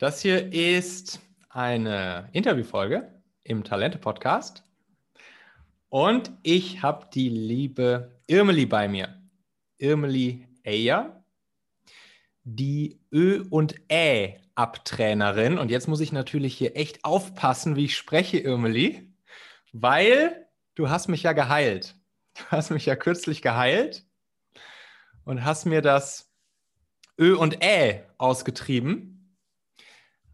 Das hier ist eine Interviewfolge im Talente-Podcast. Und ich habe die liebe Irmeli bei mir. Irmeli Eyer, die Ö- und Ä-Abtrainerin. Und jetzt muss ich natürlich hier echt aufpassen, wie ich spreche, Irmeli, weil du hast mich ja geheilt. Du hast mich ja kürzlich geheilt und hast mir das Ö und Ä ausgetrieben.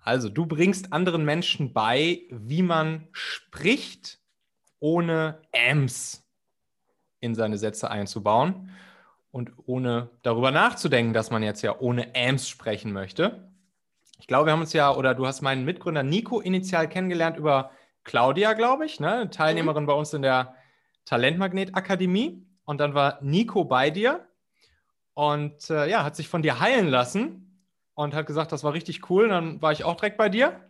Also, du bringst anderen Menschen bei, wie man spricht, ohne Ms in seine Sätze einzubauen und ohne darüber nachzudenken, dass man jetzt ja ohne Ms sprechen möchte. Ich glaube, wir haben uns ja, oder du hast meinen Mitgründer Nico initial kennengelernt über Claudia, glaube ich, ne? Teilnehmerin mhm. bei uns in der Talentmagnet Akademie. Und dann war Nico bei dir und äh, ja, hat sich von dir heilen lassen und hat gesagt, das war richtig cool. Und dann war ich auch direkt bei dir.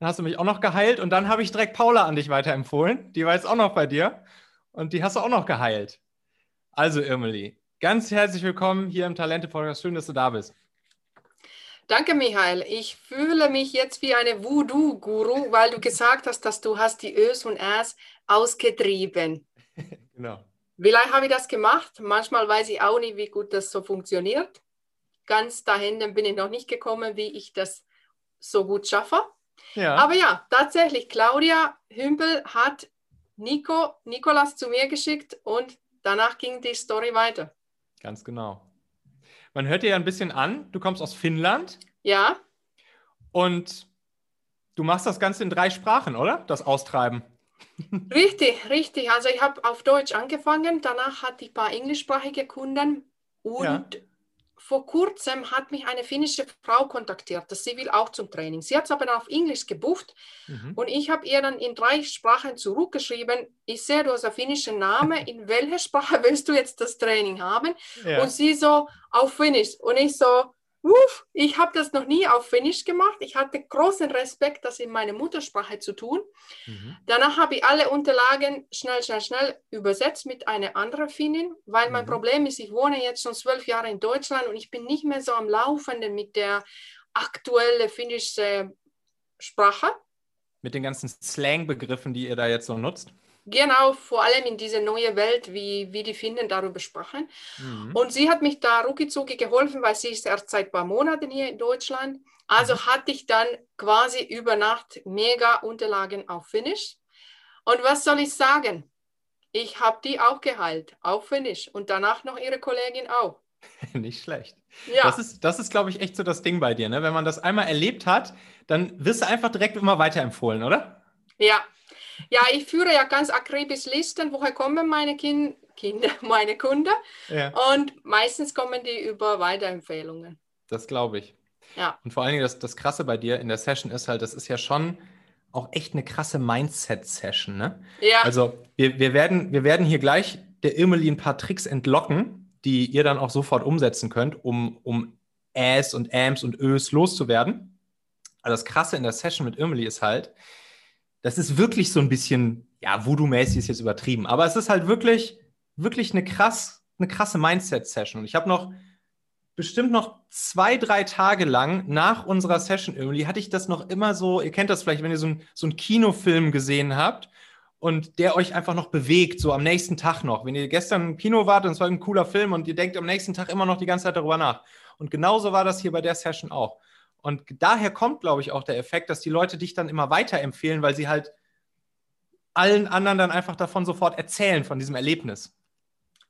Dann hast du mich auch noch geheilt und dann habe ich direkt Paula an dich weiterempfohlen. Die war jetzt auch noch bei dir und die hast du auch noch geheilt. Also, Irmeli, ganz herzlich willkommen hier im Talente-Podcast. Schön, dass du da bist. Danke, Michael. Ich fühle mich jetzt wie eine Voodoo-Guru, weil du gesagt hast, dass du hast die Ös und Äs ausgetrieben. genau. Vielleicht habe ich das gemacht. Manchmal weiß ich auch nicht, wie gut das so funktioniert ganz dahin bin ich noch nicht gekommen, wie ich das so gut schaffe. Ja. Aber ja, tatsächlich, Claudia Hümpel hat Nico, Nikolas zu mir geschickt und danach ging die Story weiter. Ganz genau. Man hört dir ja ein bisschen an, du kommst aus Finnland. Ja. Und du machst das Ganze in drei Sprachen, oder? Das Austreiben. Richtig, richtig. Also ich habe auf Deutsch angefangen, danach hatte ich ein paar englischsprachige Kunden und ja vor kurzem hat mich eine finnische Frau kontaktiert, dass sie will auch zum Training. Sie hat es aber auf Englisch gebucht mhm. und ich habe ihr dann in drei Sprachen zurückgeschrieben, ich sehe, du hast einen finnischen Namen, in welcher Sprache willst du jetzt das Training haben? Ja. Und sie so, auf Finnisch. Und ich so, Uff, ich habe das noch nie auf Finnisch gemacht. Ich hatte großen Respekt, das in meiner Muttersprache zu tun. Mhm. Danach habe ich alle Unterlagen schnell, schnell, schnell übersetzt mit einer anderen Finnin, weil mhm. mein Problem ist, ich wohne jetzt schon zwölf Jahre in Deutschland und ich bin nicht mehr so am Laufenden mit der aktuellen finnischen Sprache. Mit den ganzen Slang-Begriffen, die ihr da jetzt so nutzt? Genau, vor allem in diese neue Welt, wie, wie die Finnen darüber sprachen. Mhm. Und sie hat mich da ruckizucki geholfen, weil sie ist erst seit ein paar Monaten hier in Deutschland. Also mhm. hatte ich dann quasi über Nacht mega Unterlagen auf Finnisch. Und was soll ich sagen? Ich habe die auch geheilt, auf Finnisch. Und danach noch ihre Kollegin auch. Nicht schlecht. Ja. Das ist, das ist glaube ich, echt so das Ding bei dir. Ne? Wenn man das einmal erlebt hat, dann wirst du einfach direkt immer weiterempfohlen, oder? Ja, ja, ich führe ja ganz akribisch Listen, woher kommen meine kind Kinder, meine Kunden. Ja. Und meistens kommen die über Weiterempfehlungen. Das glaube ich. Ja. Und vor allen Dingen das, das Krasse bei dir in der Session ist halt, das ist ja schon auch echt eine krasse Mindset-Session. Ne? Ja. Also wir, wir, werden, wir werden hier gleich der Irmeli ein paar Tricks entlocken, die ihr dann auch sofort umsetzen könnt, um, um Äs und Ams und Ös loszuwerden. Also das Krasse in der Session mit Irmeli ist halt, das ist wirklich so ein bisschen, ja, Voodoo-mäßig ist jetzt übertrieben, aber es ist halt wirklich, wirklich eine krass, eine krasse Mindset-Session. Und ich habe noch bestimmt noch zwei, drei Tage lang nach unserer Session irgendwie, hatte ich das noch immer so, ihr kennt das vielleicht, wenn ihr so, ein, so einen Kinofilm gesehen habt und der euch einfach noch bewegt, so am nächsten Tag noch. Wenn ihr gestern im Kino wart und es war ein cooler Film und ihr denkt am nächsten Tag immer noch die ganze Zeit darüber nach. Und genauso war das hier bei der Session auch. Und daher kommt, glaube ich, auch der Effekt, dass die Leute dich dann immer weiterempfehlen, weil sie halt allen anderen dann einfach davon sofort erzählen, von diesem Erlebnis.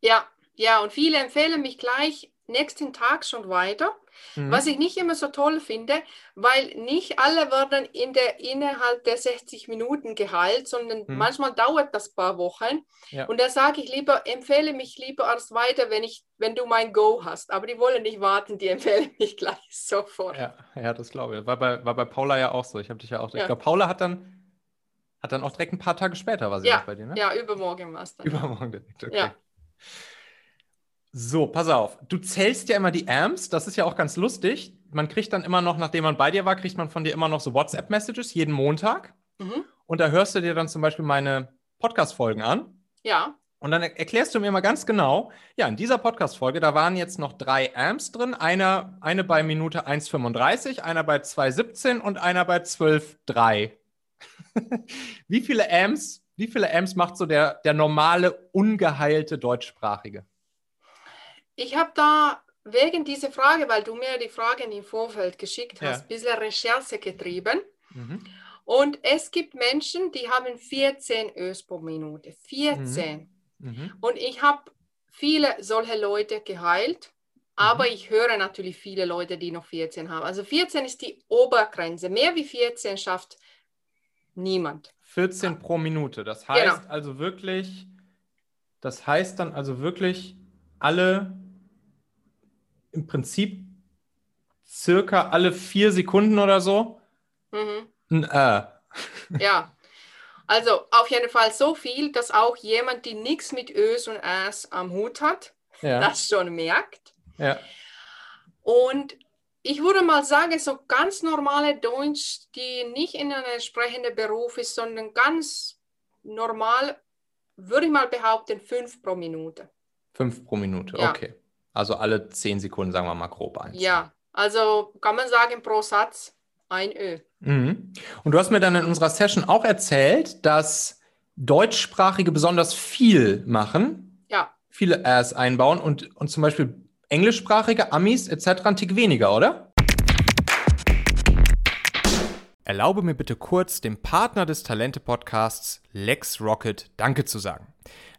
Ja, ja, und viele empfehlen mich gleich nächsten Tag schon weiter. Mhm. Was ich nicht immer so toll finde, weil nicht alle werden in der, innerhalb der 60 Minuten geheilt, sondern mhm. manchmal dauert das ein paar Wochen. Ja. Und da sage ich lieber, empfehle mich lieber erst weiter, wenn, ich, wenn du mein Go hast. Aber die wollen nicht warten, die empfehlen mich gleich sofort. Ja, ja das glaube ich. War bei, war bei Paula ja auch so. Ich habe dich ja auch. Ja. Ich glaube, Paula hat dann. Hat dann auch direkt ein paar Tage später war sie ja, bei dir, ne? Ja, übermorgen war es dann. Übermorgen direkt, okay. Ja. So, pass auf. Du zählst ja immer die Amps. Das ist ja auch ganz lustig. Man kriegt dann immer noch, nachdem man bei dir war, kriegt man von dir immer noch so WhatsApp-Messages jeden Montag. Mhm. Und da hörst du dir dann zum Beispiel meine Podcast-Folgen an. Ja. Und dann erklärst du mir mal ganz genau, ja, in dieser Podcast-Folge, da waren jetzt noch drei Amps drin, einer, eine bei Minute 1,35, einer bei 2,17 und einer bei 12,3. wie viele Amps, wie viele Amps macht so der, der normale, ungeheilte Deutschsprachige? Ich habe da wegen dieser Frage, weil du mir die Fragen im Vorfeld geschickt hast, ein bisschen Recherche getrieben. Mhm. Und es gibt Menschen, die haben 14 Ös pro Minute. 14. Mhm. Mhm. Und ich habe viele solche Leute geheilt, aber mhm. ich höre natürlich viele Leute, die noch 14 haben. Also 14 ist die Obergrenze. Mehr wie 14 schafft niemand. 14 pro Minute. Das heißt genau. also wirklich, das heißt dann also wirklich alle im Prinzip circa alle vier Sekunden oder so mhm. ein Äh. Ja, also auf jeden Fall so viel, dass auch jemand, die nichts mit Ös und Äs am Hut hat, ja. das schon merkt. Ja. Und ich würde mal sagen, so ganz normale Deutsch, die nicht in einem sprechenden Beruf ist, sondern ganz normal, würde ich mal behaupten, fünf pro Minute. Fünf pro Minute, ja. okay. Also alle zehn Sekunden, sagen wir mal grob eins. Ja, also kann man sagen, pro Satz ein Ö. Mhm. Und du hast mir dann in unserer Session auch erzählt, dass Deutschsprachige besonders viel machen. Ja. Viele Äs einbauen und, und zum Beispiel englischsprachige, Amis etc. ein Tick weniger, oder? Erlaube mir bitte kurz, dem Partner des Talente-Podcasts LexRocket Danke zu sagen.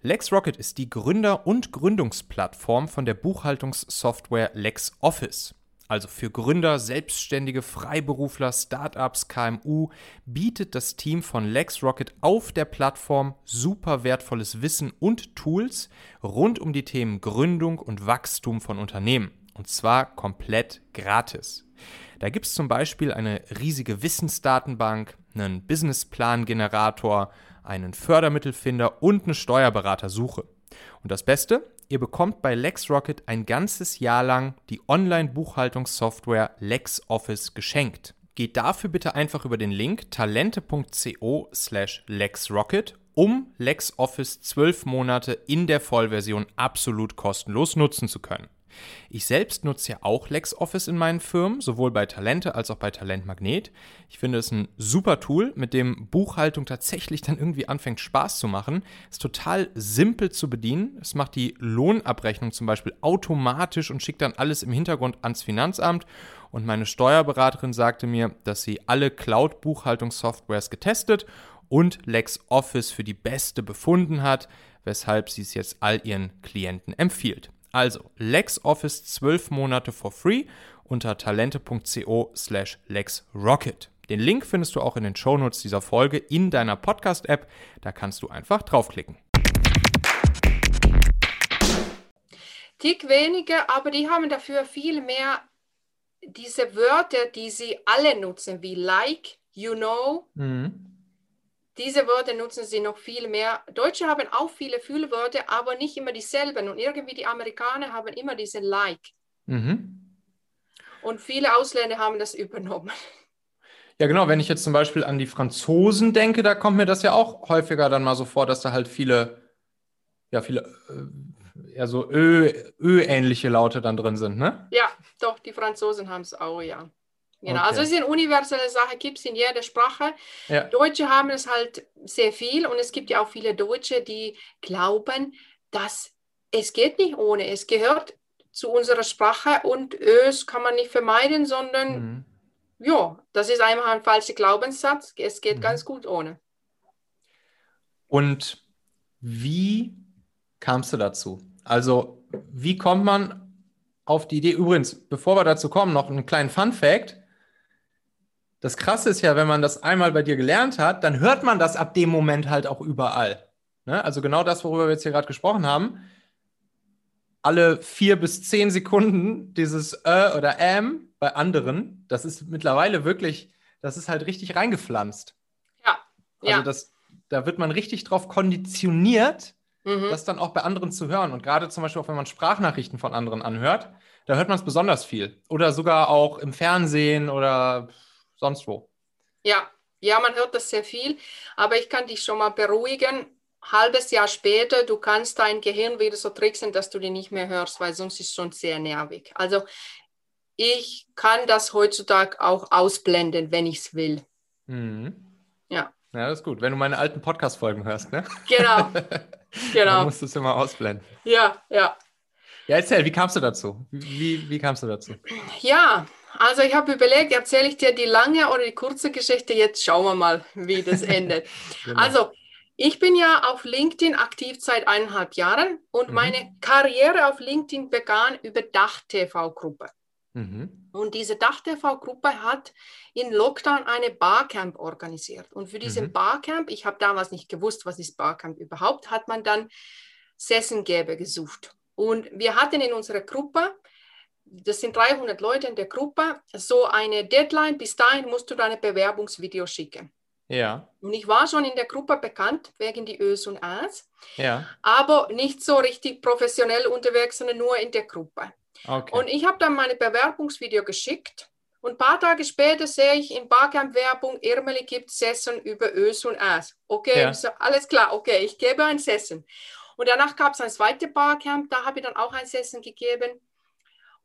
LexRocket ist die Gründer- und Gründungsplattform von der Buchhaltungssoftware LexOffice also für Gründer, Selbstständige, Freiberufler, Startups, KMU, bietet das Team von LexRocket auf der Plattform super wertvolles Wissen und Tools rund um die Themen Gründung und Wachstum von Unternehmen. Und zwar komplett gratis. Da gibt es zum Beispiel eine riesige Wissensdatenbank, einen Businessplan-Generator, einen Fördermittelfinder und eine Steuerberatersuche. Und das Beste, Ihr bekommt bei LexRocket ein ganzes Jahr lang die Online-Buchhaltungssoftware LexOffice geschenkt. Geht dafür bitte einfach über den Link talente.co slash LexRocket, um LexOffice 12 Monate in der Vollversion absolut kostenlos nutzen zu können. Ich selbst nutze ja auch LexOffice in meinen Firmen, sowohl bei Talente als auch bei Talent Magnet. Ich finde es ein super Tool, mit dem Buchhaltung tatsächlich dann irgendwie anfängt Spaß zu machen. Es ist total simpel zu bedienen. Es macht die Lohnabrechnung zum Beispiel automatisch und schickt dann alles im Hintergrund ans Finanzamt. Und meine Steuerberaterin sagte mir, dass sie alle Cloud-Buchhaltungssoftwares getestet und LexOffice für die beste befunden hat, weshalb sie es jetzt all ihren Klienten empfiehlt. Also LexOffice 12 Monate for free unter talente.co slash lexrocket. Den Link findest du auch in den Shownotes dieser Folge in deiner Podcast-App. Da kannst du einfach draufklicken. Tick weniger, aber die haben dafür viel mehr diese Wörter, die sie alle nutzen, wie like, you know. Mhm. Diese Wörter nutzen sie noch viel mehr. Deutsche haben auch viele Fühlwörter, aber nicht immer dieselben. Und irgendwie die Amerikaner haben immer diese Like. Mhm. Und viele Ausländer haben das übernommen. Ja, genau. Wenn ich jetzt zum Beispiel an die Franzosen denke, da kommt mir das ja auch häufiger dann mal so vor, dass da halt viele, ja, viele äh, eher so Ö-ähnliche Laute dann drin sind, ne? Ja, doch, die Franzosen haben es auch, ja. Genau, okay. also es ist eine universelle Sache, gibt es in jeder Sprache. Ja. Deutsche haben es halt sehr viel und es gibt ja auch viele Deutsche, die glauben, dass es geht nicht ohne. Es gehört zu unserer Sprache und Ös kann man nicht vermeiden, sondern mhm. ja, das ist einfach ein falscher Glaubenssatz. Es geht mhm. ganz gut ohne. Und wie kamst du dazu? Also, wie kommt man auf die Idee? Übrigens, bevor wir dazu kommen, noch einen kleinen Fun Fact das Krasse ist ja, wenn man das einmal bei dir gelernt hat, dann hört man das ab dem Moment halt auch überall. Ne? Also genau das, worüber wir jetzt hier gerade gesprochen haben. Alle vier bis zehn Sekunden dieses Ä oder Äm bei anderen, das ist mittlerweile wirklich, das ist halt richtig reingepflanzt. Ja. Also ja. das, da wird man richtig drauf konditioniert, mhm. das dann auch bei anderen zu hören. Und gerade zum Beispiel auch, wenn man Sprachnachrichten von anderen anhört, da hört man es besonders viel. Oder sogar auch im Fernsehen oder sonst wo. Ja, ja, man hört das sehr viel, aber ich kann dich schon mal beruhigen. halbes Jahr später, du kannst dein Gehirn wieder so tricksen, dass du die nicht mehr hörst, weil sonst ist es schon sehr nervig. Also ich kann das heutzutage auch ausblenden, wenn ich es will. Mhm. Ja. Ja, das ist gut. Wenn du meine alten Podcast-Folgen hörst, ne? Genau. genau. Dann musst du es immer ausblenden. Ja, ja. Ja, erzähl, wie kamst du dazu? Wie, wie kamst du dazu? Ja, also ich habe überlegt, erzähle ich dir die lange oder die kurze Geschichte? Jetzt schauen wir mal, wie das endet. genau. Also ich bin ja auf LinkedIn aktiv seit eineinhalb Jahren und mhm. meine Karriere auf LinkedIn begann über Dach-TV-Gruppe. Mhm. Und diese Dach-TV-Gruppe hat in Lockdown eine Barcamp organisiert. Und für diesen mhm. Barcamp, ich habe damals nicht gewusst, was ist Barcamp überhaupt, hat man dann Sessengeber gesucht. Und wir hatten in unserer Gruppe, das sind 300 Leute in der Gruppe, so eine Deadline, bis dahin musst du deine Bewerbungsvideo schicken. Ja. Und ich war schon in der Gruppe bekannt wegen die Ös und As, ja. aber nicht so richtig professionell unterwegs, sondern nur in der Gruppe. Okay. Und ich habe dann meine Bewerbungsvideo geschickt und ein paar Tage später sehe ich in Barcamp-Werbung, Irmeli gibt Session über Ös und As. Okay, ja. so, alles klar, okay, ich gebe ein Session. Und danach gab es ein zweites Barcamp, da habe ich dann auch ein Session gegeben.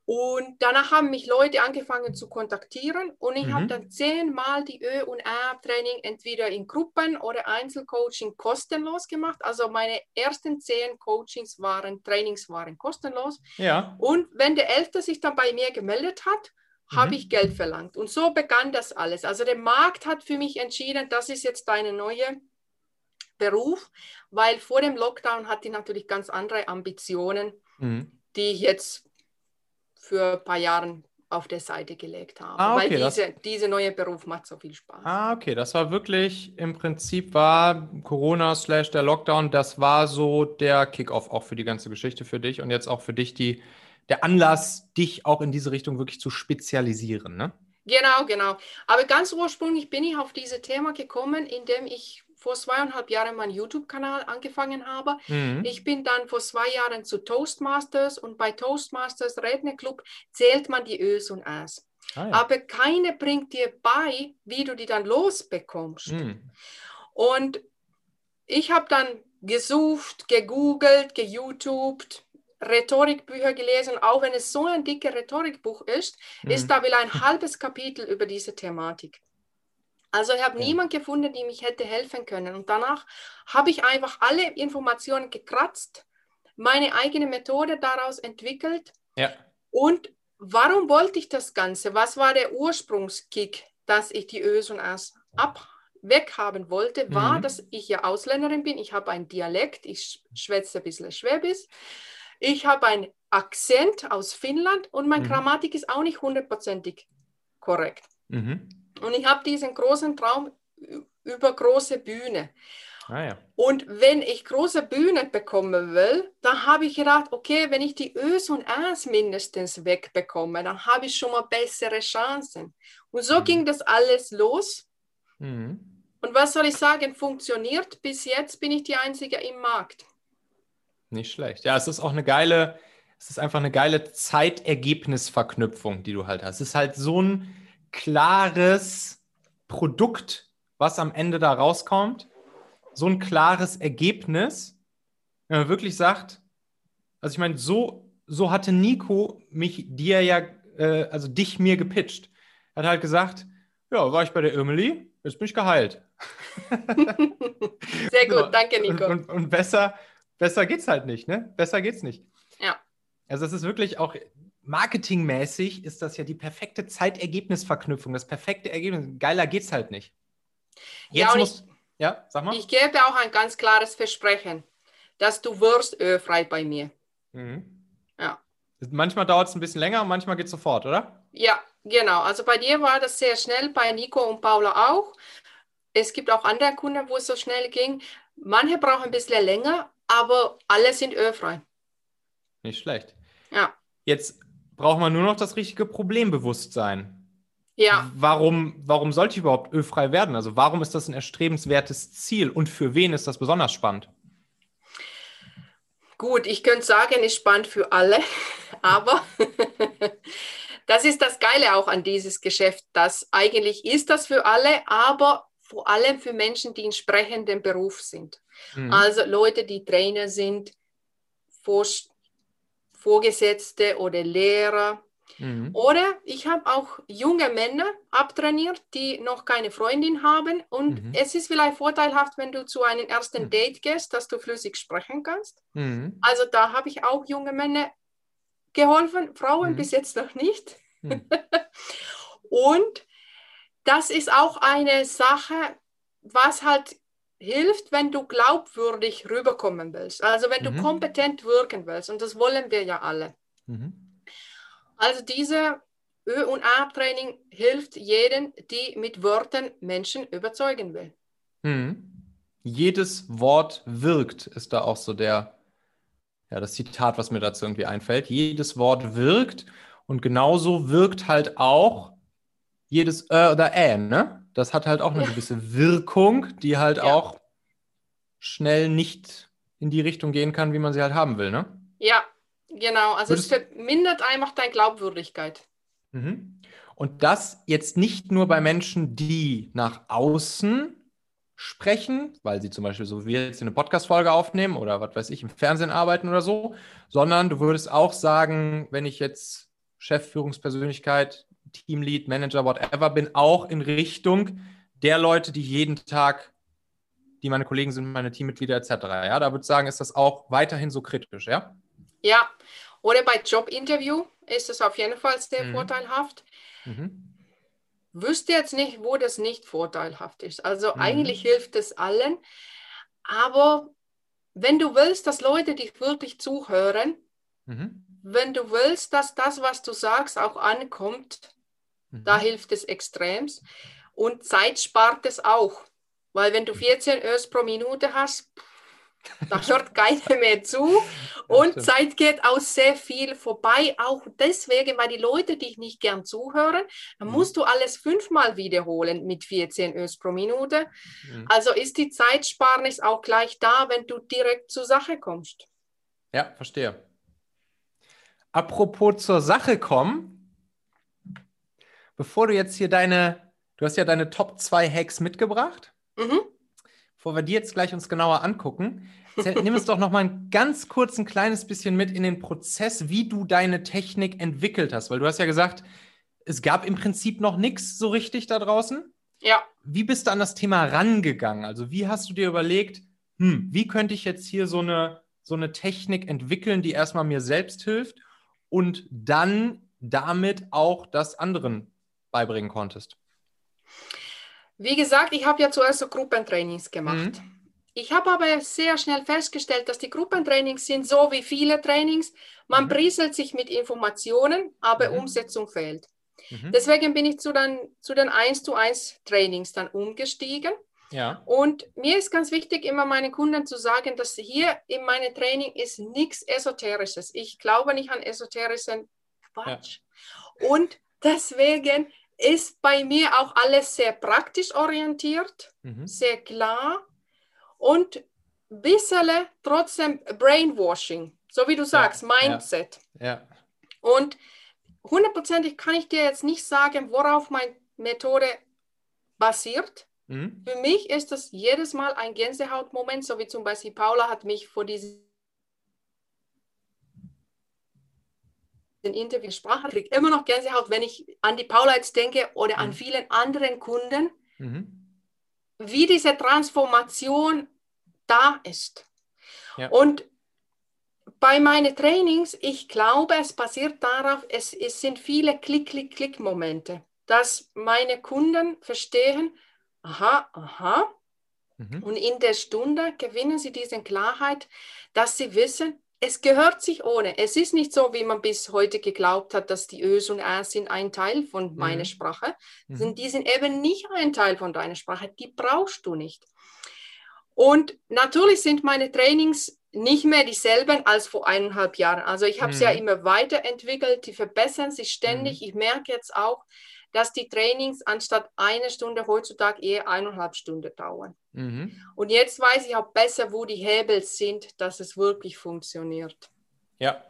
Und danach haben mich Leute angefangen zu kontaktieren und ich mhm. habe dann zehnmal die Ö- und A-Training entweder in Gruppen oder Einzelcoaching kostenlos gemacht. Also meine ersten zehn Coachings waren, Trainings waren kostenlos. Ja. Und wenn der Elfte sich dann bei mir gemeldet hat, mhm. habe ich Geld verlangt. Und so begann das alles. Also der Markt hat für mich entschieden, das ist jetzt deine neue Beruf, weil vor dem Lockdown hatte ich natürlich ganz andere Ambitionen, mhm. die ich jetzt für ein paar Jahre auf der Seite gelegt habe. Ah, okay, weil diese, diese neue Beruf macht so viel Spaß. Ah, okay, das war wirklich, im Prinzip war Corona slash der Lockdown, das war so der Kickoff auch für die ganze Geschichte für dich und jetzt auch für dich die, der Anlass, dich auch in diese Richtung wirklich zu spezialisieren, ne? Genau, genau. Aber ganz ursprünglich bin ich auf dieses Thema gekommen, indem ich vor zweieinhalb Jahren meinen YouTube-Kanal angefangen habe. Mhm. Ich bin dann vor zwei Jahren zu Toastmasters und bei Toastmasters Rednerclub zählt man die Ös und As. Ah, ja. Aber keine bringt dir bei, wie du die dann losbekommst. Mhm. Und ich habe dann gesucht, gegoogelt, geYouTubed, Rhetorikbücher gelesen, auch wenn es so ein dickes Rhetorikbuch ist, mhm. ist da will ein halbes Kapitel über diese Thematik. Also ich habe ja. niemanden gefunden, die mich hätte helfen können. Und danach habe ich einfach alle Informationen gekratzt, meine eigene Methode daraus entwickelt. Ja. Und warum wollte ich das Ganze? Was war der Ursprungskick, dass ich die Ös und As ab weghaben wollte, war, mhm. dass ich ja Ausländerin bin. Ich habe einen Dialekt, ich schwätze ein bisschen Schwäbisch. Ich habe einen Akzent aus Finnland und meine mhm. Grammatik ist auch nicht hundertprozentig korrekt. Mhm. Und ich habe diesen großen Traum über große Bühne. Ah, ja. Und wenn ich große Bühne bekommen will, dann habe ich gedacht, okay, wenn ich die Ös und As mindestens wegbekomme, dann habe ich schon mal bessere Chancen. Und so mhm. ging das alles los. Mhm. Und was soll ich sagen, funktioniert. Bis jetzt bin ich die Einzige im Markt. Nicht schlecht. Ja, es ist auch eine geile, es ist einfach eine geile Zeitergebnisverknüpfung, die du halt hast. Es ist halt so ein klares Produkt, was am Ende da rauskommt, so ein klares Ergebnis, wenn man wirklich sagt, also ich meine, so, so hatte Nico mich dir ja, äh, also dich mir gepitcht. Er hat halt gesagt, ja, war ich bei der Irmeli, jetzt bin ich geheilt. Sehr gut, danke Nico. Und, und besser, besser geht's halt nicht, ne? Besser geht's nicht. Ja. Also es ist wirklich auch, marketingmäßig ist das ja die perfekte Zeitergebnisverknüpfung, das perfekte Ergebnis. Geiler geht's halt nicht. Jetzt ja, muss, ich, ja, sag mal. Ich gebe auch ein ganz klares Versprechen, dass du wirst ölfrei bei mir. Mhm. Ja. Manchmal dauert es ein bisschen länger und manchmal geht es sofort, oder? Ja, genau. Also bei dir war das sehr schnell, bei Nico und Paula auch. Es gibt auch andere Kunden, wo es so schnell ging. Manche brauchen ein bisschen länger, aber alle sind ölfrei. Nicht schlecht. Ja. Jetzt braucht man nur noch das richtige Problembewusstsein. Ja. Warum, warum sollte ich überhaupt ölfrei werden? Also warum ist das ein erstrebenswertes Ziel und für wen ist das besonders spannend? Gut, ich könnte sagen, ist spannend für alle, aber das ist das Geile auch an dieses Geschäft, dass eigentlich ist das für alle, aber vor allem für Menschen, die in sprechendem Beruf sind. Mhm. Also Leute, die Trainer sind, Vor Vorgesetzte oder Lehrer. Mhm. Oder ich habe auch junge Männer abtrainiert, die noch keine Freundin haben. Und mhm. es ist vielleicht vorteilhaft, wenn du zu einem ersten mhm. Date gehst, dass du flüssig sprechen kannst. Mhm. Also da habe ich auch junge Männer geholfen, Frauen mhm. bis jetzt noch nicht. Mhm. und das ist auch eine Sache, was halt hilft, wenn du glaubwürdig rüberkommen willst. Also wenn du mhm. kompetent wirken willst. Und das wollen wir ja alle. Mhm. Also diese Ö- und A-Training hilft jedem, die mit Worten Menschen überzeugen will. Mhm. Jedes Wort wirkt, ist da auch so der, ja, das Zitat, was mir dazu irgendwie einfällt. Jedes Wort wirkt und genauso wirkt halt auch jedes Ö oder Ä, ne? Das hat halt auch eine ja. gewisse Wirkung, die halt ja. auch schnell nicht in die Richtung gehen kann, wie man sie halt haben will, ne? Ja, genau. Also Würdest es vermindert einfach deine Glaubwürdigkeit. Mhm. Und das jetzt nicht nur bei Menschen, die nach außen sprechen, weil sie zum Beispiel so wie jetzt eine Podcast-Folge aufnehmen oder was weiß ich, im Fernsehen arbeiten oder so, sondern du würdest auch sagen, wenn ich jetzt Chef, Führungspersönlichkeit, Teamlead, Manager, whatever bin, auch in Richtung der Leute, die jeden Tag, die meine Kollegen sind, meine Teammitglieder etc. Ja, da würde ich sagen, ist das auch weiterhin so kritisch, ja? Ja, oder bei Jobinterview ist es auf jeden Fall sehr mhm. vorteilhaft. Mhm. Wüsste jetzt nicht, wo das nicht vorteilhaft ist. Also mhm. eigentlich hilft es allen. Aber wenn du willst, dass Leute dich wirklich zuhören, mhm. wenn du willst, dass das, was du sagst, auch ankommt, mhm. da hilft es extremst. Und Zeit spart es auch. Weil wenn du 14 Ös pro Minute hast, da hört keiner mehr zu und Zeit geht auch sehr viel vorbei. Auch deswegen, weil die Leute dich nicht gern zuhören, dann mhm. musst du alles fünfmal wiederholen mit 14 Ös pro Minute. Mhm. Also ist die Zeitsparnis auch gleich da, wenn du direkt zur Sache kommst. Ja, verstehe. Apropos zur Sache kommen, bevor du jetzt hier deine, du hast ja deine Top 2 Hacks mitgebracht. Mhm bevor wir die jetzt gleich uns genauer angucken, nimm uns doch noch mal ein ganz kurz ein kleines bisschen mit in den Prozess, wie du deine Technik entwickelt hast, weil du hast ja gesagt, es gab im Prinzip noch nichts so richtig da draußen. Ja. Wie bist du an das Thema rangegangen? Also wie hast du dir überlegt, hm, wie könnte ich jetzt hier so eine, so eine Technik entwickeln, die erstmal mir selbst hilft und dann damit auch das anderen beibringen konntest? Wie gesagt, ich habe ja zuerst so Gruppentrainings gemacht. Mhm. Ich habe aber sehr schnell festgestellt, dass die Gruppentrainings sind so wie viele Trainings. Man mhm. brieselt sich mit Informationen, aber mhm. Umsetzung fehlt. Mhm. Deswegen bin ich zu den, zu den 1 zu 1 Trainings dann umgestiegen. Ja. Und mir ist ganz wichtig, immer meinen Kunden zu sagen, dass hier in meinem Training ist nichts Esoterisches. Ich glaube nicht an esoterischen Quatsch. Ja. Und deswegen ist bei mir auch alles sehr praktisch orientiert, mhm. sehr klar und ein bisschen trotzdem Brainwashing, so wie du sagst, ja, Mindset. Ja, ja. Und hundertprozentig kann ich dir jetzt nicht sagen, worauf meine Methode basiert. Mhm. Für mich ist das jedes Mal ein Gänsehautmoment, so wie zum Beispiel Paula hat mich vor diesem Interview Sprache, kriege immer noch Gänsehaut, wenn ich an die Paula jetzt denke oder mhm. an vielen anderen Kunden, mhm. wie diese Transformation da ist. Ja. Und bei meinen Trainings, ich glaube, es basiert darauf, es, es sind viele Klick-Klick-Klick-Momente, dass meine Kunden verstehen, aha, aha, mhm. und in der Stunde gewinnen sie diese Klarheit, dass sie wissen, es gehört sich ohne. Es ist nicht so, wie man bis heute geglaubt hat, dass die Ös und Äs sind ein Teil von mhm. meiner Sprache. Mhm. Die sind eben nicht ein Teil von deiner Sprache. Die brauchst du nicht. Und natürlich sind meine Trainings nicht mehr dieselben als vor eineinhalb Jahren. Also ich habe es ja mhm. immer weiterentwickelt, die verbessern sich ständig. Mhm. Ich merke jetzt auch, dass die Trainings anstatt einer Stunde heutzutage eher eineinhalb Stunden dauern. Mhm. Und jetzt weiß ich auch besser, wo die Hebel sind, dass es wirklich funktioniert. Ja.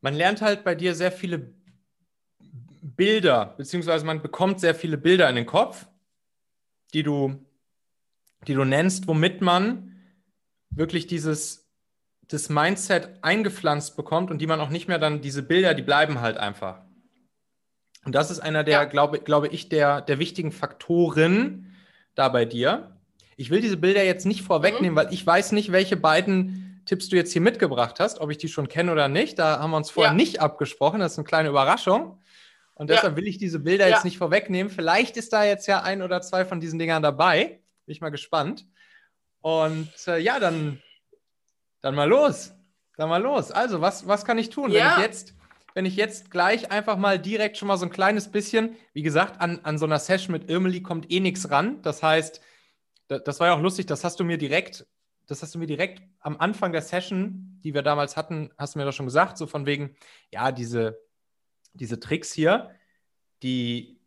Man lernt halt bei dir sehr viele Bilder, beziehungsweise man bekommt sehr viele Bilder in den Kopf die du, die du nennst, womit man wirklich dieses das Mindset eingepflanzt bekommt und die man auch nicht mehr dann, diese Bilder, die bleiben halt einfach. Und das ist einer der, ja. glaube, glaube ich, der, der wichtigen Faktoren da bei dir. Ich will diese Bilder jetzt nicht vorwegnehmen, mhm. weil ich weiß nicht, welche beiden Tipps du jetzt hier mitgebracht hast, ob ich die schon kenne oder nicht. Da haben wir uns vorher ja. nicht abgesprochen. Das ist eine kleine Überraschung. Und deshalb ja. will ich diese Bilder jetzt nicht vorwegnehmen. Vielleicht ist da jetzt ja ein oder zwei von diesen Dingern dabei. Bin ich mal gespannt. Und äh, ja, dann dann mal los. Dann mal los. Also, was, was kann ich tun, wenn ich jetzt wenn ich jetzt gleich einfach mal direkt schon mal so ein kleines bisschen, wie gesagt, an, an so einer Session mit Irmeli kommt eh nichts ran. Das heißt, das, das war ja auch lustig, das hast du mir direkt, das hast du mir direkt am Anfang der Session, die wir damals hatten, hast du mir doch schon gesagt, so von wegen, ja, diese, diese Tricks hier, die,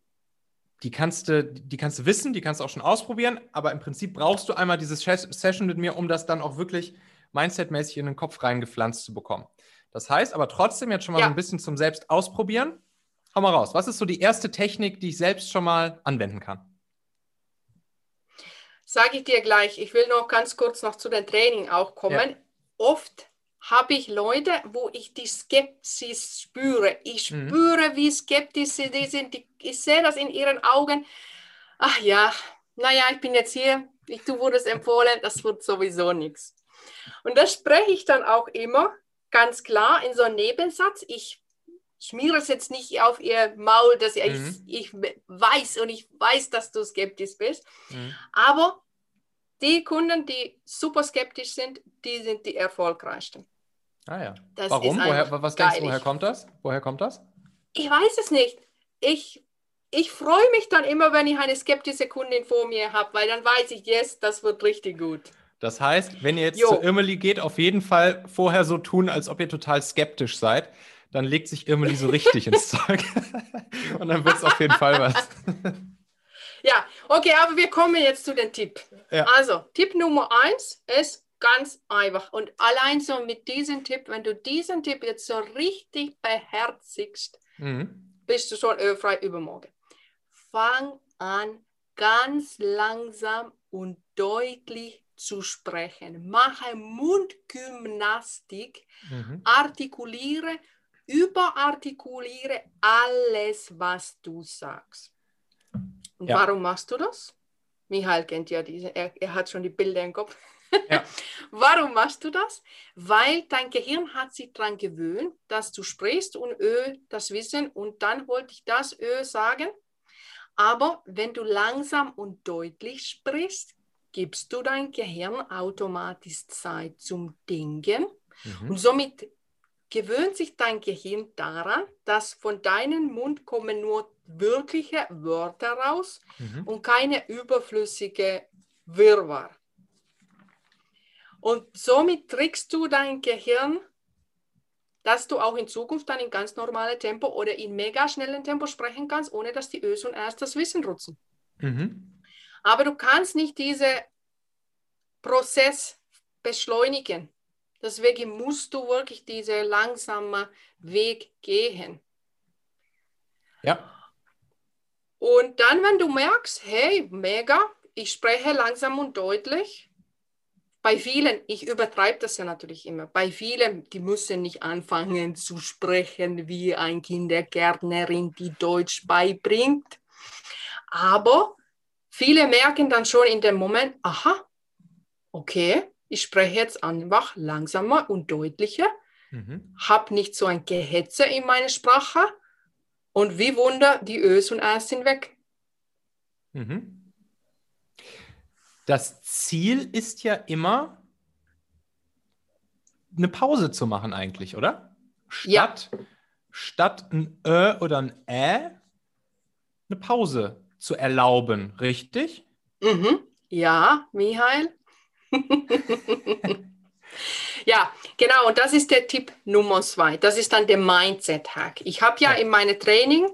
die kannst du, die kannst du wissen, die kannst du auch schon ausprobieren, aber im Prinzip brauchst du einmal diese Session mit mir, um das dann auch wirklich mindsetmäßig in den Kopf reingepflanzt zu bekommen. Das heißt aber trotzdem jetzt schon mal ja. so ein bisschen zum Selbst ausprobieren. Hau mal raus. Was ist so die erste Technik, die ich selbst schon mal anwenden kann? Sage ich dir gleich. Ich will noch ganz kurz noch zu dem Training auch kommen. Ja. Oft habe ich Leute, wo ich die Skepsis spüre. Ich mhm. spüre, wie skeptisch sie sind. Ich sehe das in ihren Augen. Ach ja, naja, ich bin jetzt hier. Ich, du wurdest empfohlen, das wird sowieso nichts. Und das spreche ich dann auch immer ganz klar in so einem Nebensatz. Ich schmiere es jetzt nicht auf ihr Maul, dass ich, mhm. ich weiß und ich weiß, dass du skeptisch bist. Mhm. Aber die Kunden, die super skeptisch sind, die sind die erfolgreichsten. Ah ja. Das Warum? Woher, was denkst du, woher kommt das? Woher kommt das? Ich weiß es nicht. Ich, ich freue mich dann immer, wenn ich eine skeptische Kundin vor mir habe, weil dann weiß ich, yes, das wird richtig gut. Das heißt, wenn ihr jetzt jo. zu Irmeli geht, auf jeden Fall vorher so tun, als ob ihr total skeptisch seid. Dann legt sich Irmeli so richtig ins Zeug. Und dann wird es auf jeden Fall was. ja, okay, aber wir kommen jetzt zu dem Tipp. Ja. Also, Tipp Nummer eins ist ganz einfach. Und allein so mit diesem Tipp, wenn du diesen Tipp jetzt so richtig beherzigst, mhm. bist du schon ölfrei übermorgen. Fang an, ganz langsam und deutlich zu sprechen. Mache Mundgymnastik, mhm. artikuliere, überartikuliere alles, was du sagst. Und ja. warum machst du das? Michael kennt ja diese, er, er hat schon die Bilder im Kopf. Ja. Warum machst du das? Weil dein Gehirn hat sich daran gewöhnt, dass du sprichst und Ö das Wissen und dann wollte ich das Ö sagen. Aber wenn du langsam und deutlich sprichst, gibst du dein Gehirn automatisch Zeit zum Denken mhm. und somit gewöhnt sich dein Gehirn daran, dass von deinem Mund kommen nur wirkliche Wörter raus mhm. und keine überflüssige Wirrwarr. Und somit trickst du dein Gehirn, dass du auch in Zukunft dann in ganz normale Tempo oder in mega schnellen Tempo sprechen kannst, ohne dass die Ös und Rs das Wissen nutzen. Mhm. Aber du kannst nicht diesen Prozess beschleunigen. Deswegen musst du wirklich diesen langsamen Weg gehen. Ja. Und dann, wenn du merkst, hey, mega, ich spreche langsam und deutlich, bei vielen, ich übertreibe das ja natürlich immer, bei vielen, die müssen nicht anfangen zu sprechen wie ein Kindergärtnerin, die Deutsch beibringt. Aber Viele merken dann schon in dem Moment, aha, okay, ich spreche jetzt einfach langsamer und deutlicher, mhm. habe nicht so ein Gehetze in meiner Sprache und wie Wunder, die Ös und Äs sind weg. Mhm. Das Ziel ist ja immer, eine Pause zu machen eigentlich, oder? Statt, ja. statt ein Ö oder ein Ä, eine Pause zu erlauben, richtig? Mhm. Ja, Michael. ja, genau. Und das ist der Tipp Nummer zwei. Das ist dann der Mindset-Hack. Ich habe ja, ja in meinem Training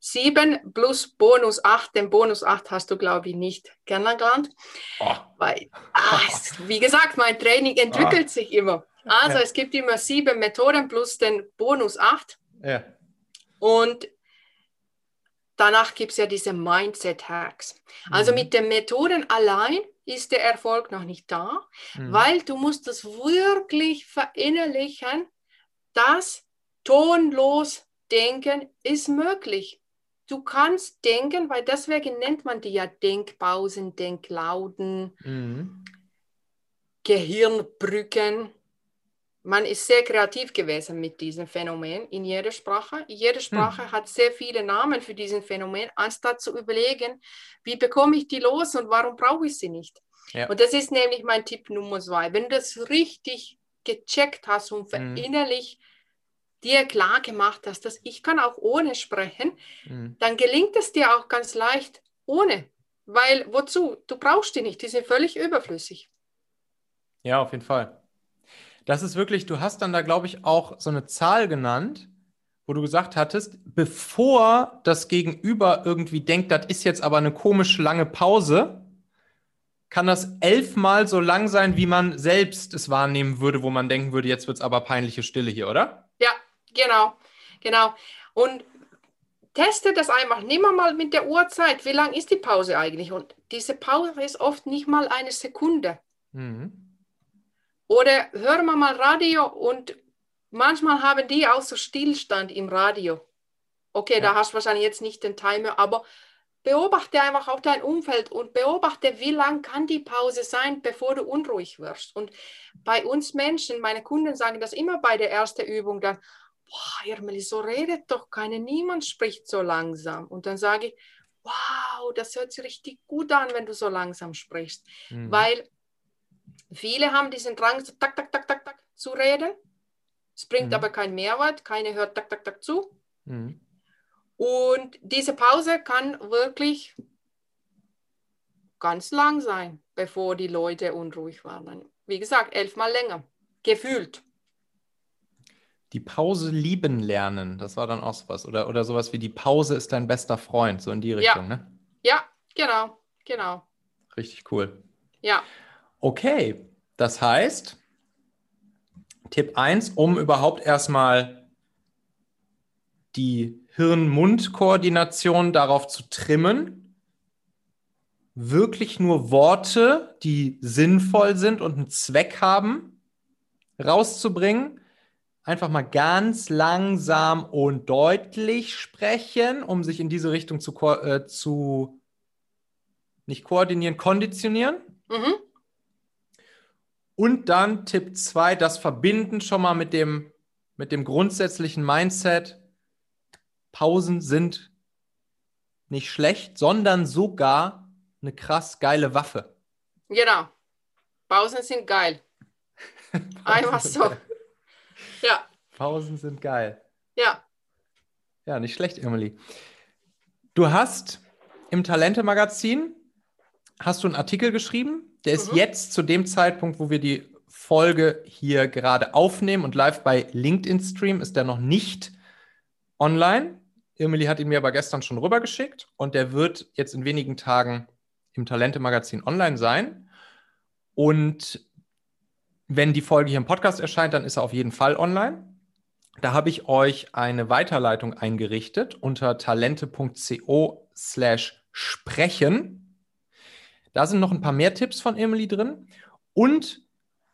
7 plus Bonus 8. Den Bonus 8 hast du, glaube ich, nicht kennengelernt. Oh. Weil, ach, wie gesagt, mein Training entwickelt oh. sich immer. Also ja. es gibt immer sieben Methoden plus den Bonus 8. Ja. Und danach gibt es ja diese Mindset-Hacks. Also mhm. mit den Methoden allein ist der Erfolg noch nicht da, mhm. weil du musst es wirklich verinnerlichen, dass tonlos denken ist möglich. Du kannst denken, weil deswegen nennt man die ja Denkpausen, Denklauden, mhm. Gehirnbrücken man ist sehr kreativ gewesen mit diesem Phänomen in jeder Sprache. Jede hm. Sprache hm. hat sehr viele Namen für diesen Phänomen, anstatt zu überlegen, wie bekomme ich die los und warum brauche ich sie nicht. Ja. Und das ist nämlich mein Tipp Nummer zwei. Wenn du das richtig gecheckt hast und hm. verinnerlich dir klar gemacht hast, dass ich kann auch ohne sprechen, hm. dann gelingt es dir auch ganz leicht ohne. Weil wozu? Du brauchst die nicht, die sind völlig überflüssig. Ja, auf jeden Fall. Das ist wirklich, du hast dann da, glaube ich, auch so eine Zahl genannt, wo du gesagt hattest, bevor das Gegenüber irgendwie denkt, das ist jetzt aber eine komisch lange Pause, kann das elfmal so lang sein, wie man selbst es wahrnehmen würde, wo man denken würde, jetzt wird es aber peinliche Stille hier, oder? Ja, genau, genau. Und teste das einfach, nimm mal mit der Uhrzeit, wie lang ist die Pause eigentlich? Und diese Pause ist oft nicht mal eine Sekunde. Mhm. Oder hören wir mal Radio und manchmal haben die auch so Stillstand im Radio. Okay, ja. da hast du wahrscheinlich jetzt nicht den Timer, aber beobachte einfach auch dein Umfeld und beobachte, wie lang kann die Pause sein, bevor du unruhig wirst. Und bei uns Menschen, meine Kunden sagen das immer bei der ersten Übung dann, boah, Irmeli, so redet doch keiner, niemand spricht so langsam. Und dann sage ich, wow, das hört sich richtig gut an, wenn du so langsam sprichst. Mhm. Weil Viele haben diesen Drang, tak, tak, tak, tak, tak zu reden. Es bringt mhm. aber keinen Mehrwert, keiner hört tak, tak, tak zu. Mhm. Und diese Pause kann wirklich ganz lang sein, bevor die Leute unruhig waren. Wie gesagt, elfmal länger, gefühlt. Die Pause lieben lernen, das war dann auch sowas. Oder, oder sowas wie die Pause ist dein bester Freund, so in die Richtung, ja. ne? Ja, genau, genau. Richtig cool. Ja. Okay, das heißt, Tipp 1, um überhaupt erstmal die Hirn-Mund-Koordination darauf zu trimmen, wirklich nur Worte, die sinnvoll sind und einen Zweck haben, rauszubringen. Einfach mal ganz langsam und deutlich sprechen, um sich in diese Richtung zu, äh, zu nicht koordinieren, konditionieren. Mhm. Und dann Tipp 2, das Verbinden schon mal mit dem, mit dem grundsätzlichen Mindset. Pausen sind nicht schlecht, sondern sogar eine krass geile Waffe. Genau. Pausen sind geil. Einfach so. Ja. Pausen sind geil. Ja. Ja, nicht schlecht, Emily. Du hast im Talente-Magazin hast du einen Artikel geschrieben, der ist mhm. jetzt zu dem Zeitpunkt, wo wir die Folge hier gerade aufnehmen und live bei LinkedIn Stream, ist der noch nicht online. Emily hat ihn mir aber gestern schon rübergeschickt und der wird jetzt in wenigen Tagen im Talente-Magazin online sein. Und wenn die Folge hier im Podcast erscheint, dann ist er auf jeden Fall online. Da habe ich euch eine Weiterleitung eingerichtet unter talente.co slash sprechen. Da sind noch ein paar mehr Tipps von Emily drin. Und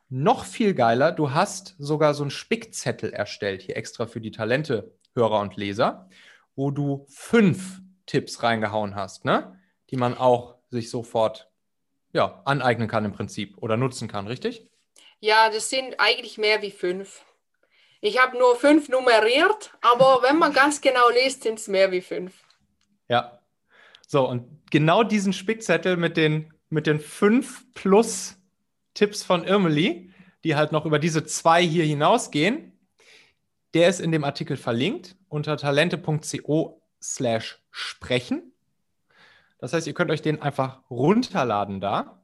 noch viel geiler, du hast sogar so einen Spickzettel erstellt, hier extra für die Talente-Hörer und Leser, wo du fünf Tipps reingehauen hast, ne? die man auch sich sofort ja, aneignen kann im Prinzip oder nutzen kann, richtig? Ja, das sind eigentlich mehr wie fünf. Ich habe nur fünf nummeriert, aber wenn man ganz genau liest, sind es mehr wie fünf. Ja. So, und genau diesen Spickzettel mit den, mit den fünf plus Tipps von Irmeli, die halt noch über diese zwei hier hinausgehen, der ist in dem Artikel verlinkt unter talente.co slash sprechen. Das heißt, ihr könnt euch den einfach runterladen da.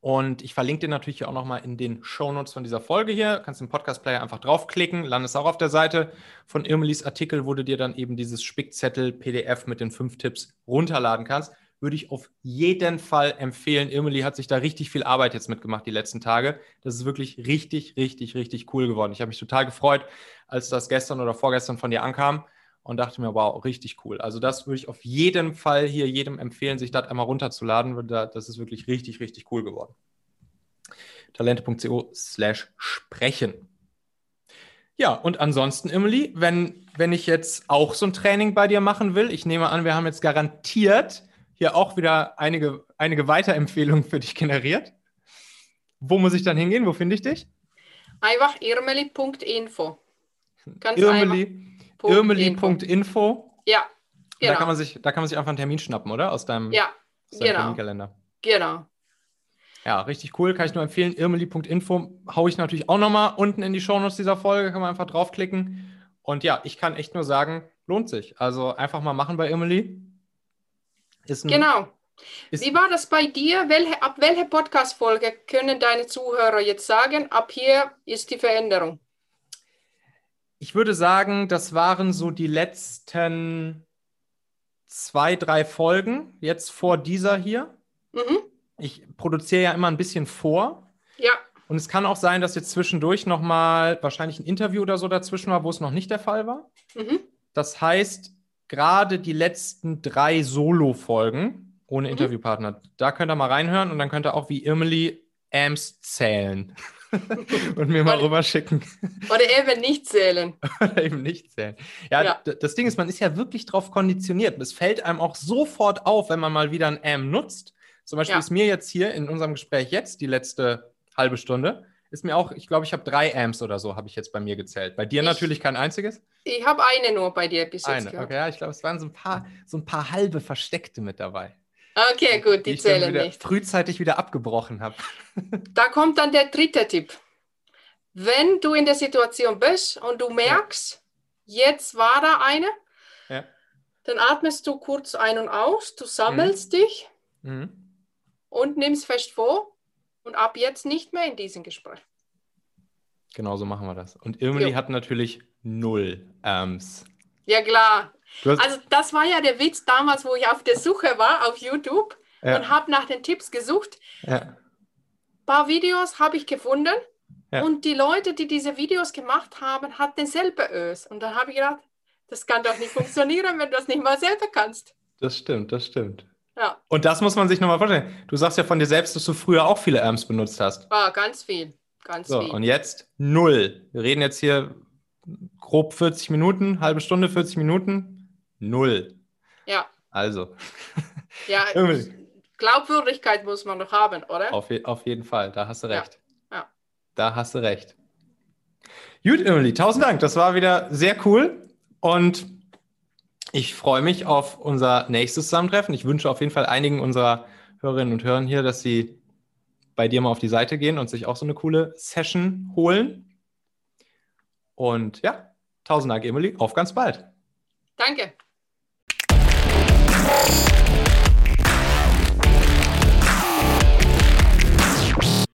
Und ich verlinke den natürlich auch nochmal in den Shownotes von dieser Folge hier. Du kannst den Podcast-Player einfach draufklicken, landest auch auf der Seite von Irmelis Artikel, wo du dir dann eben dieses Spickzettel PDF mit den fünf Tipps runterladen kannst. Würde ich auf jeden Fall empfehlen. Irmeli hat sich da richtig viel Arbeit jetzt mitgemacht die letzten Tage. Das ist wirklich richtig, richtig, richtig cool geworden. Ich habe mich total gefreut, als das gestern oder vorgestern von dir ankam und dachte mir, wow, richtig cool. Also das würde ich auf jeden Fall hier jedem empfehlen, sich das einmal runterzuladen. Das ist wirklich richtig, richtig cool geworden. Talente.co slash sprechen. Ja, und ansonsten, Emily, wenn, wenn ich jetzt auch so ein Training bei dir machen will, ich nehme an, wir haben jetzt garantiert hier auch wieder einige, einige Weiterempfehlungen für dich generiert. Wo muss ich dann hingehen? Wo finde ich dich? Einfach irmeli.info. Ganz Irmeli. Irmeli.info. Ja, genau. Da kann, man sich, da kann man sich einfach einen Termin schnappen, oder? Aus deinem, ja, aus deinem genau. Terminkalender. Genau. Ja, richtig cool. Kann ich nur empfehlen. Irmeli.info haue ich natürlich auch nochmal unten in die Shownotes dieser Folge. Kann man einfach draufklicken. Und ja, ich kann echt nur sagen, lohnt sich. Also einfach mal machen bei Irmeli. Ist ein, genau. Ist Wie war das bei dir? Welche, ab welcher Podcast-Folge können deine Zuhörer jetzt sagen, ab hier ist die Veränderung? Ich würde sagen, das waren so die letzten zwei, drei Folgen, jetzt vor dieser hier. Mhm. Ich produziere ja immer ein bisschen vor. Ja. Und es kann auch sein, dass jetzt zwischendurch nochmal wahrscheinlich ein Interview oder so dazwischen war, wo es noch nicht der Fall war. Mhm. Das heißt, gerade die letzten drei Solo-Folgen ohne mhm. Interviewpartner, da könnt ihr mal reinhören und dann könnt ihr auch wie Emily Amps zählen. und mir mal rüber schicken. Oder eben nicht zählen. Oder eben nicht zählen. Ja, ja, das Ding ist, man ist ja wirklich drauf konditioniert. Es fällt einem auch sofort auf, wenn man mal wieder ein AM nutzt. Zum Beispiel ja. ist mir jetzt hier in unserem Gespräch jetzt die letzte halbe Stunde, ist mir auch, ich glaube, ich habe drei Amps oder so, habe ich jetzt bei mir gezählt. Bei dir ich, natürlich kein einziges? Ich habe eine nur bei dir bis jetzt. Eine, okay, ja, ich glaube, es waren so ein paar, so ein paar halbe versteckte mit dabei. Okay, gut, die, die zählen nicht. Frühzeitig wieder abgebrochen habe. Da kommt dann der dritte Tipp. Wenn du in der Situation bist und du merkst, ja. jetzt war da eine, ja. dann atmest du kurz ein und aus, du sammelst mhm. dich mhm. und nimmst fest vor und ab jetzt nicht mehr in diesem Gespräch. Genau so machen wir das. Und Irmeli hat natürlich null Amps. Ja, klar. Also das war ja der Witz damals, wo ich auf der Suche war auf YouTube ja. und habe nach den Tipps gesucht. Ja. Ein paar Videos habe ich gefunden ja. und die Leute, die diese Videos gemacht haben, hatten denselben Ös. Und dann habe ich gedacht, das kann doch nicht funktionieren, wenn du das nicht mal selber kannst. Das stimmt, das stimmt. Ja. Und das muss man sich nochmal vorstellen. Du sagst ja von dir selbst, dass du früher auch viele Amps benutzt hast. Ah, ganz viel. Ganz so, viel. Und jetzt null. Wir reden jetzt hier grob 40 Minuten, halbe Stunde, 40 Minuten. Null. Ja. Also. Ja, Glaubwürdigkeit muss man doch haben, oder? Auf, je, auf jeden Fall, da hast du recht. Ja. ja. Da hast du recht. Gut, Emily, tausend Dank. Das war wieder sehr cool. Und ich freue mich auf unser nächstes Zusammentreffen. Ich wünsche auf jeden Fall einigen unserer Hörerinnen und Hörer hier, dass sie bei dir mal auf die Seite gehen und sich auch so eine coole Session holen. Und ja, tausend Dank, Emily. Auf ganz bald. Danke. Thank you.